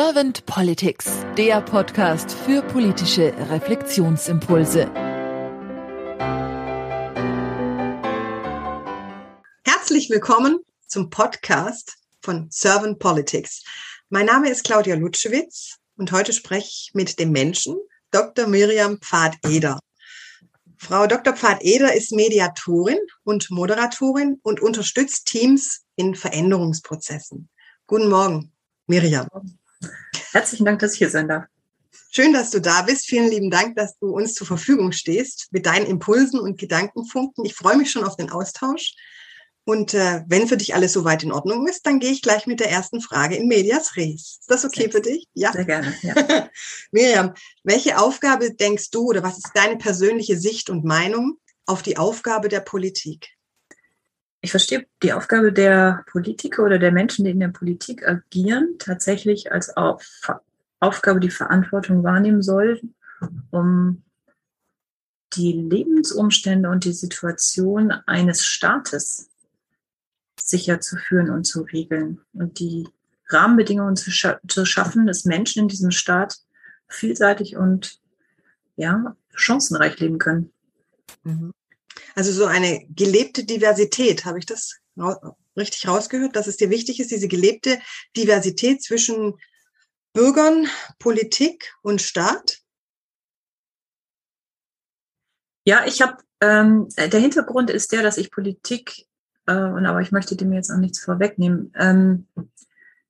Servant Politics, der Podcast für politische Reflexionsimpulse. Herzlich willkommen zum Podcast von Servant Politics. Mein Name ist Claudia Lutschewitz und heute spreche ich mit dem Menschen Dr. Miriam Pfad-Eder. Frau Dr. Pfad-Eder ist Mediatorin und Moderatorin und unterstützt Teams in Veränderungsprozessen. Guten Morgen, Miriam. Herzlichen Dank, dass ich hier sein darf. Schön, dass du da bist. Vielen lieben Dank, dass du uns zur Verfügung stehst mit deinen Impulsen und Gedankenfunken. Ich freue mich schon auf den Austausch. Und äh, wenn für dich alles soweit in Ordnung ist, dann gehe ich gleich mit der ersten Frage in Medias Res. Ist das okay sehr, für dich? Ja. Sehr gerne. Ja. Miriam, welche Aufgabe denkst du oder was ist deine persönliche Sicht und Meinung auf die Aufgabe der Politik? Ich verstehe die Aufgabe der Politiker oder der Menschen, die in der Politik agieren, tatsächlich als Auf Aufgabe, die Verantwortung wahrnehmen soll, um die Lebensumstände und die Situation eines Staates sicher zu führen und zu regeln und die Rahmenbedingungen zu, scha zu schaffen, dass Menschen in diesem Staat vielseitig und ja, chancenreich leben können. Mhm. Also so eine gelebte Diversität, habe ich das richtig rausgehört, dass es dir wichtig ist, diese gelebte Diversität zwischen Bürgern, Politik und Staat? Ja, ich habe, ähm, der Hintergrund ist der, dass ich Politik, äh, und aber ich möchte dem jetzt auch nichts vorwegnehmen. Ähm,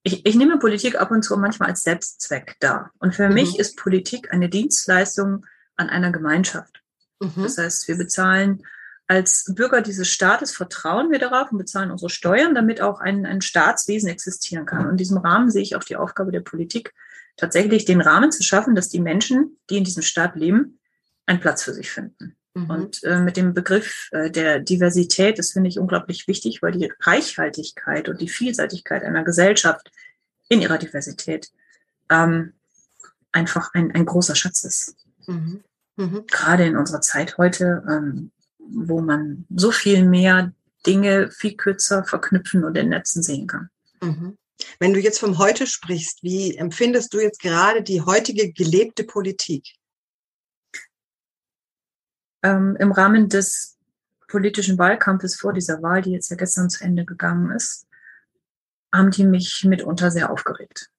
ich, ich nehme Politik ab und zu manchmal als Selbstzweck dar. Und für mhm. mich ist Politik eine Dienstleistung an einer Gemeinschaft. Mhm. Das heißt, wir bezahlen als Bürger dieses Staates vertrauen wir darauf und bezahlen unsere Steuern, damit auch ein, ein Staatswesen existieren kann. Und in diesem Rahmen sehe ich auch die Aufgabe der Politik, tatsächlich den Rahmen zu schaffen, dass die Menschen, die in diesem Staat leben, einen Platz für sich finden. Mhm. Und äh, mit dem Begriff äh, der Diversität, das finde ich unglaublich wichtig, weil die Reichhaltigkeit und die Vielseitigkeit einer Gesellschaft in ihrer Diversität ähm, einfach ein, ein großer Schatz ist. Mhm. Mhm. Gerade in unserer Zeit heute, ähm, wo man so viel mehr Dinge viel kürzer verknüpfen und in Netzen sehen kann. Mhm. Wenn du jetzt vom Heute sprichst, wie empfindest du jetzt gerade die heutige gelebte Politik? Ähm, Im Rahmen des politischen Wahlkampfes vor dieser Wahl, die jetzt ja gestern zu Ende gegangen ist, haben die mich mitunter sehr aufgeregt.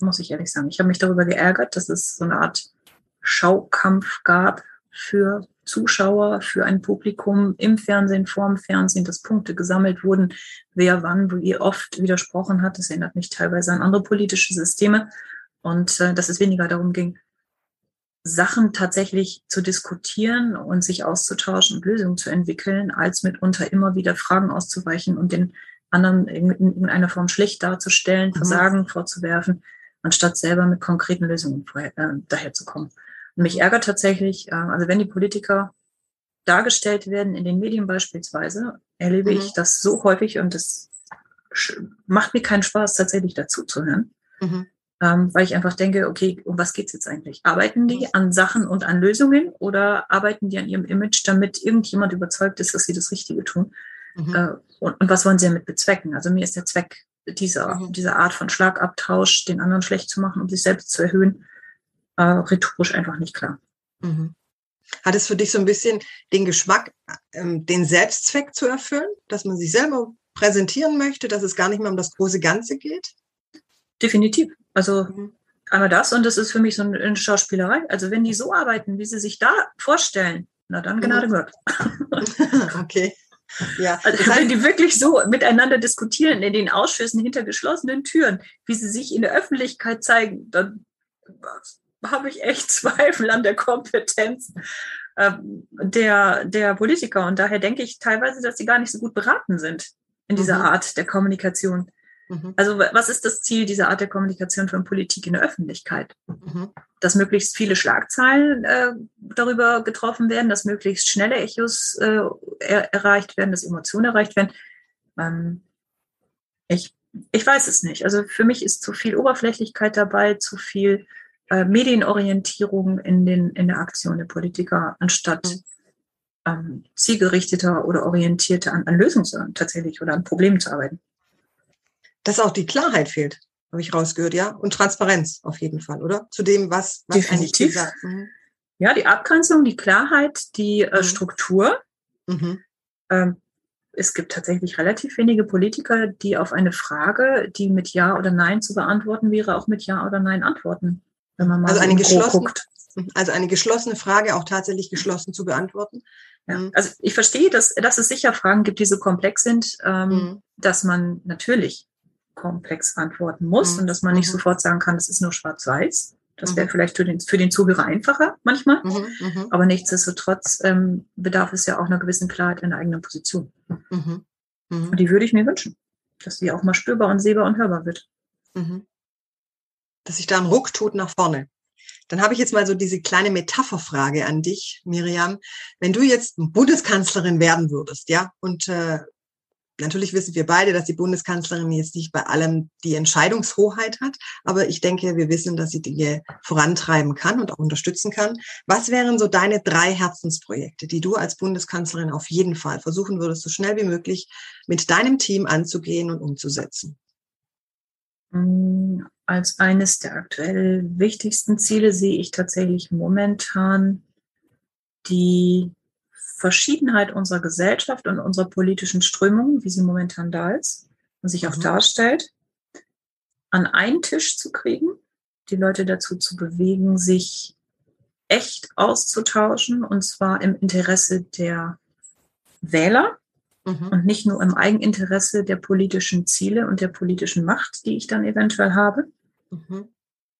Muss ich ehrlich sagen. Ich habe mich darüber geärgert, dass es so eine Art Schaukampf gab für Zuschauer, für ein Publikum im Fernsehen, vorm Fernsehen, dass Punkte gesammelt wurden, wer wann, wie oft widersprochen hat. Das erinnert mich teilweise an andere politische Systeme. Und äh, dass es weniger darum ging, Sachen tatsächlich zu diskutieren und sich auszutauschen und Lösungen zu entwickeln, als mitunter immer wieder Fragen auszuweichen und den anderen in irgendeiner Form schlecht darzustellen, mhm. Versagen vorzuwerfen, anstatt selber mit konkreten Lösungen vorher, äh, daherzukommen. Und mich ärgert tatsächlich, äh, also wenn die Politiker dargestellt werden in den Medien beispielsweise, erlebe mhm. ich das so häufig und das macht mir keinen Spaß, tatsächlich dazu zu hören. Mhm. Ähm, weil ich einfach denke, okay, um was geht's jetzt eigentlich? Arbeiten die an Sachen und an Lösungen oder arbeiten die an ihrem Image, damit irgendjemand überzeugt ist, dass sie das Richtige tun? Mhm. Äh, und, und, was wollen sie damit bezwecken? Also mir ist der Zweck dieser, mhm. dieser Art von Schlagabtausch, den anderen schlecht zu machen, um sich selbst zu erhöhen, äh, rhetorisch einfach nicht klar. Mhm. Hat es für dich so ein bisschen den Geschmack, ähm, den Selbstzweck zu erfüllen, dass man sich selber präsentieren möchte, dass es gar nicht mehr um das große Ganze geht? Definitiv. Also mhm. einmal das und das ist für mich so eine Schauspielerei. Also wenn die so arbeiten, wie sie sich da vorstellen, na dann Gnade mhm. Gott. okay. Ja, also das heißt, wenn die wirklich so miteinander diskutieren in den Ausschüssen hinter geschlossenen Türen, wie sie sich in der Öffentlichkeit zeigen, dann habe ich echt Zweifel an der Kompetenz ähm, der, der Politiker. Und daher denke ich teilweise, dass sie gar nicht so gut beraten sind in dieser mhm. Art der Kommunikation. Mhm. Also was ist das Ziel dieser Art der Kommunikation von Politik in der Öffentlichkeit? Mhm. Dass möglichst viele Schlagzeilen äh, darüber getroffen werden, dass möglichst schnelle Echos äh, er erreicht werden, dass Emotionen erreicht werden. Ähm, ich, ich weiß es nicht. Also für mich ist zu viel Oberflächlichkeit dabei, zu viel äh, Medienorientierung in, den, in der Aktion der Politiker, anstatt mhm. ähm, zielgerichteter oder orientierter an, an Lösungen tatsächlich oder an Problemen zu arbeiten. Dass auch die Klarheit fehlt. habe ich rausgehört, ja. Und Transparenz auf jeden Fall, oder? Zu dem, was, was Definitiv. gesagt. Mhm. Ja, die Abgrenzung, die Klarheit, die äh, mhm. Struktur. Mhm. Ähm, es gibt tatsächlich relativ wenige Politiker, die auf eine Frage, die mit Ja oder Nein zu beantworten wäre, auch mit Ja oder Nein antworten. Wenn man mal also, so eine geschlossene, also eine geschlossene Frage auch tatsächlich geschlossen zu beantworten. Ja, mhm. also ich verstehe, dass, dass es sicher Fragen gibt, die so komplex sind, ähm, mhm. dass man natürlich komplex antworten muss mhm. und dass man nicht mhm. sofort sagen kann, das ist nur schwarz-weiß. Das wäre mhm. vielleicht für den, für den Zuhörer einfacher manchmal. Mhm, mhm. Aber nichtsdestotrotz ähm, bedarf es ja auch einer gewissen Klarheit in der eigenen Position. Mhm, mhm. Und die würde ich mir wünschen, dass die auch mal spürbar und sehbar und hörbar wird. Mhm. Dass sich da ein Ruck tut nach vorne. Dann habe ich jetzt mal so diese kleine Metapherfrage an dich, Miriam. Wenn du jetzt Bundeskanzlerin werden würdest, ja, und äh, Natürlich wissen wir beide, dass die Bundeskanzlerin jetzt nicht bei allem die Entscheidungshoheit hat, aber ich denke, wir wissen, dass sie Dinge vorantreiben kann und auch unterstützen kann. Was wären so deine drei Herzensprojekte, die du als Bundeskanzlerin auf jeden Fall versuchen würdest, so schnell wie möglich mit deinem Team anzugehen und umzusetzen? Als eines der aktuell wichtigsten Ziele sehe ich tatsächlich momentan die Verschiedenheit unserer Gesellschaft und unserer politischen Strömungen, wie sie momentan da ist und sich auch mhm. darstellt, an einen Tisch zu kriegen, die Leute dazu zu bewegen, sich echt auszutauschen und zwar im Interesse der Wähler mhm. und nicht nur im Eigeninteresse der politischen Ziele und der politischen Macht, die ich dann eventuell habe. Mhm.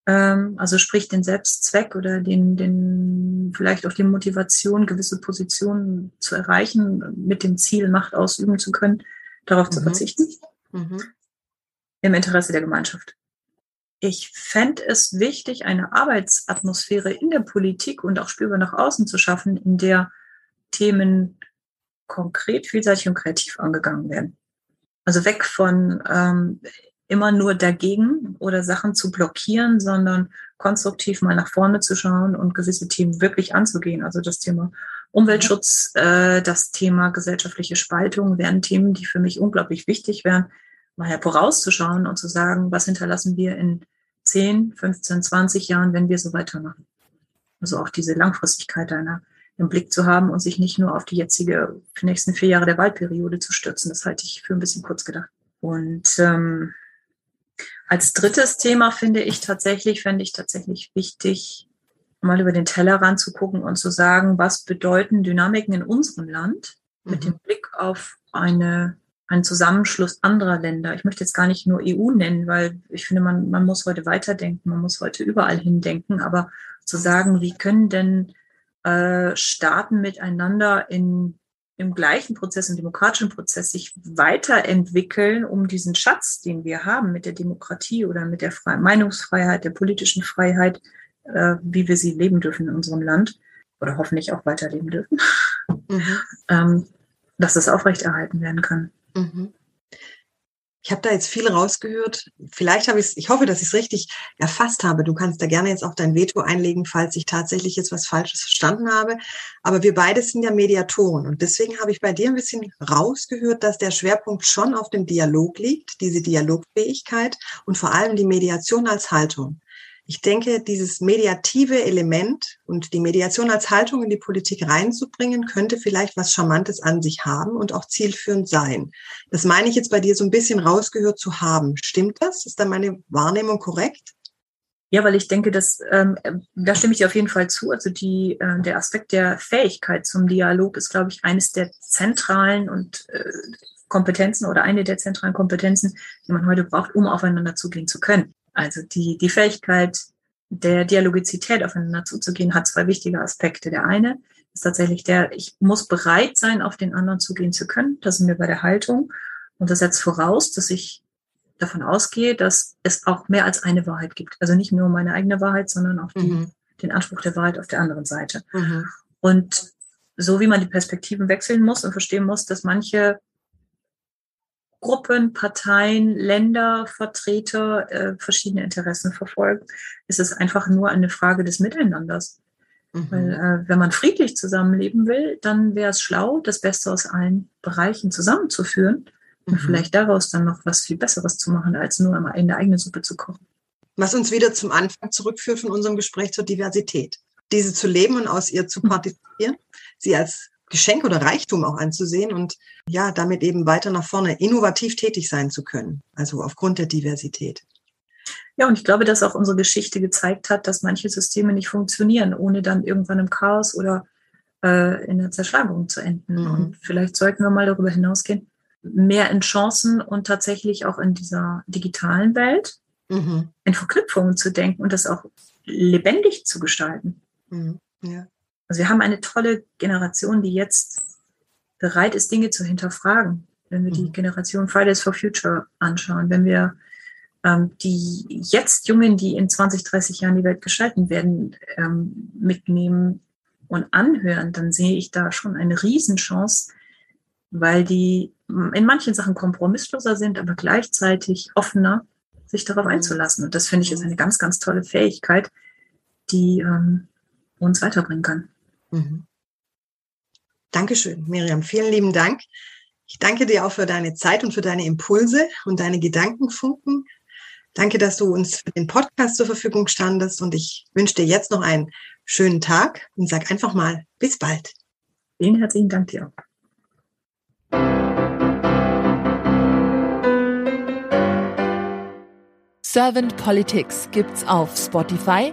Ähm, also sprich den Selbstzweck oder den, den, vielleicht auch die Motivation, gewisse Positionen zu erreichen, mit dem Ziel, Macht ausüben zu können, darauf mhm. zu verzichten. Mhm. Im Interesse der Gemeinschaft. Ich fände es wichtig, eine Arbeitsatmosphäre in der Politik und auch spürbar nach außen zu schaffen, in der Themen konkret, vielseitig und kreativ angegangen werden. Also weg von ähm, immer nur dagegen oder Sachen zu blockieren, sondern konstruktiv mal nach vorne zu schauen und gewisse Themen wirklich anzugehen. Also das Thema Umweltschutz, äh, das Thema gesellschaftliche Spaltung wären Themen, die für mich unglaublich wichtig wären, mal vorauszuschauen und zu sagen, was hinterlassen wir in 10, 15, 20 Jahren, wenn wir so weitermachen. Also auch diese Langfristigkeit einer im Blick zu haben und sich nicht nur auf die jetzige, für die nächsten vier Jahre der Wahlperiode zu stürzen. Das halte ich für ein bisschen kurz gedacht. Und ähm, als drittes Thema finde ich tatsächlich, fände ich tatsächlich wichtig, mal über den Tellerrand zu gucken und zu sagen, was bedeuten Dynamiken in unserem Land mhm. mit dem Blick auf eine, einen Zusammenschluss anderer Länder. Ich möchte jetzt gar nicht nur EU nennen, weil ich finde, man, man muss heute weiterdenken, man muss heute überall hindenken, aber zu sagen, wie können denn äh, Staaten miteinander in im gleichen Prozess, im demokratischen Prozess sich weiterentwickeln, um diesen Schatz, den wir haben mit der Demokratie oder mit der Fre Meinungsfreiheit, der politischen Freiheit, äh, wie wir sie leben dürfen in unserem Land oder hoffentlich auch weiterleben dürfen, mhm. ähm, dass das aufrechterhalten werden kann. Mhm. Ich habe da jetzt viel rausgehört. Vielleicht habe ich es, ich hoffe, dass ich es richtig erfasst habe. Du kannst da gerne jetzt auch dein Veto einlegen, falls ich tatsächlich jetzt was Falsches verstanden habe. Aber wir beide sind ja Mediatoren. Und deswegen habe ich bei dir ein bisschen rausgehört, dass der Schwerpunkt schon auf dem Dialog liegt, diese Dialogfähigkeit und vor allem die Mediation als Haltung. Ich denke, dieses mediative Element und die Mediation als Haltung in die Politik reinzubringen, könnte vielleicht was Charmantes an sich haben und auch zielführend sein. Das meine ich jetzt bei dir so ein bisschen rausgehört zu haben. Stimmt das? Ist da meine Wahrnehmung korrekt? Ja, weil ich denke, dass ähm, da stimme ich dir auf jeden Fall zu. Also die, äh, der Aspekt der Fähigkeit zum Dialog ist, glaube ich, eines der zentralen und äh, Kompetenzen oder eine der zentralen Kompetenzen, die man heute braucht, um aufeinander zugehen zu können. Also die, die Fähigkeit der Dialogizität aufeinander zuzugehen hat zwei wichtige Aspekte. Der eine ist tatsächlich der, ich muss bereit sein, auf den anderen zugehen zu können. Das sind wir bei der Haltung. Und das setzt voraus, dass ich davon ausgehe, dass es auch mehr als eine Wahrheit gibt. Also nicht nur meine eigene Wahrheit, sondern auch die, mhm. den Anspruch der Wahrheit auf der anderen Seite. Mhm. Und so wie man die Perspektiven wechseln muss und verstehen muss, dass manche Gruppen, Parteien, Länder, Vertreter äh, verschiedene Interessen verfolgen, ist es einfach nur eine Frage des Miteinanders. Mhm. Weil äh, wenn man friedlich zusammenleben will, dann wäre es schlau, das Beste aus allen Bereichen zusammenzuführen Und mhm. vielleicht daraus dann noch was viel Besseres zu machen, als nur einmal in der eigenen Suppe zu kochen. Was uns wieder zum Anfang zurückführt von unserem Gespräch zur Diversität. Diese zu leben und aus ihr zu mhm. partizipieren, sie als Geschenk oder Reichtum auch anzusehen und ja, damit eben weiter nach vorne innovativ tätig sein zu können. Also aufgrund der Diversität. Ja, und ich glaube, dass auch unsere Geschichte gezeigt hat, dass manche Systeme nicht funktionieren, ohne dann irgendwann im Chaos oder äh, in der Zerschlagung zu enden. Mhm. Und vielleicht sollten wir mal darüber hinausgehen, mehr in Chancen und tatsächlich auch in dieser digitalen Welt mhm. in Verknüpfungen zu denken und das auch lebendig zu gestalten. Mhm. Ja. Also wir haben eine tolle Generation, die jetzt bereit ist, Dinge zu hinterfragen. Wenn wir die mhm. Generation Fridays for Future anschauen, wenn wir ähm, die jetzt Jungen, die in 20, 30 Jahren die Welt gestalten werden, ähm, mitnehmen und anhören, dann sehe ich da schon eine Riesenchance, weil die in manchen Sachen kompromissloser sind, aber gleichzeitig offener, sich darauf mhm. einzulassen. Und das finde ich ist mhm. eine ganz, ganz tolle Fähigkeit, die ähm, uns weiterbringen kann. Mhm. Dankeschön, Miriam. Vielen lieben Dank. Ich danke dir auch für deine Zeit und für deine Impulse und deine Gedankenfunken. Danke, dass du uns für den Podcast zur Verfügung standest und ich wünsche dir jetzt noch einen schönen Tag und sag einfach mal bis bald. Vielen herzlichen Dank dir. Servant Politics gibt's auf Spotify,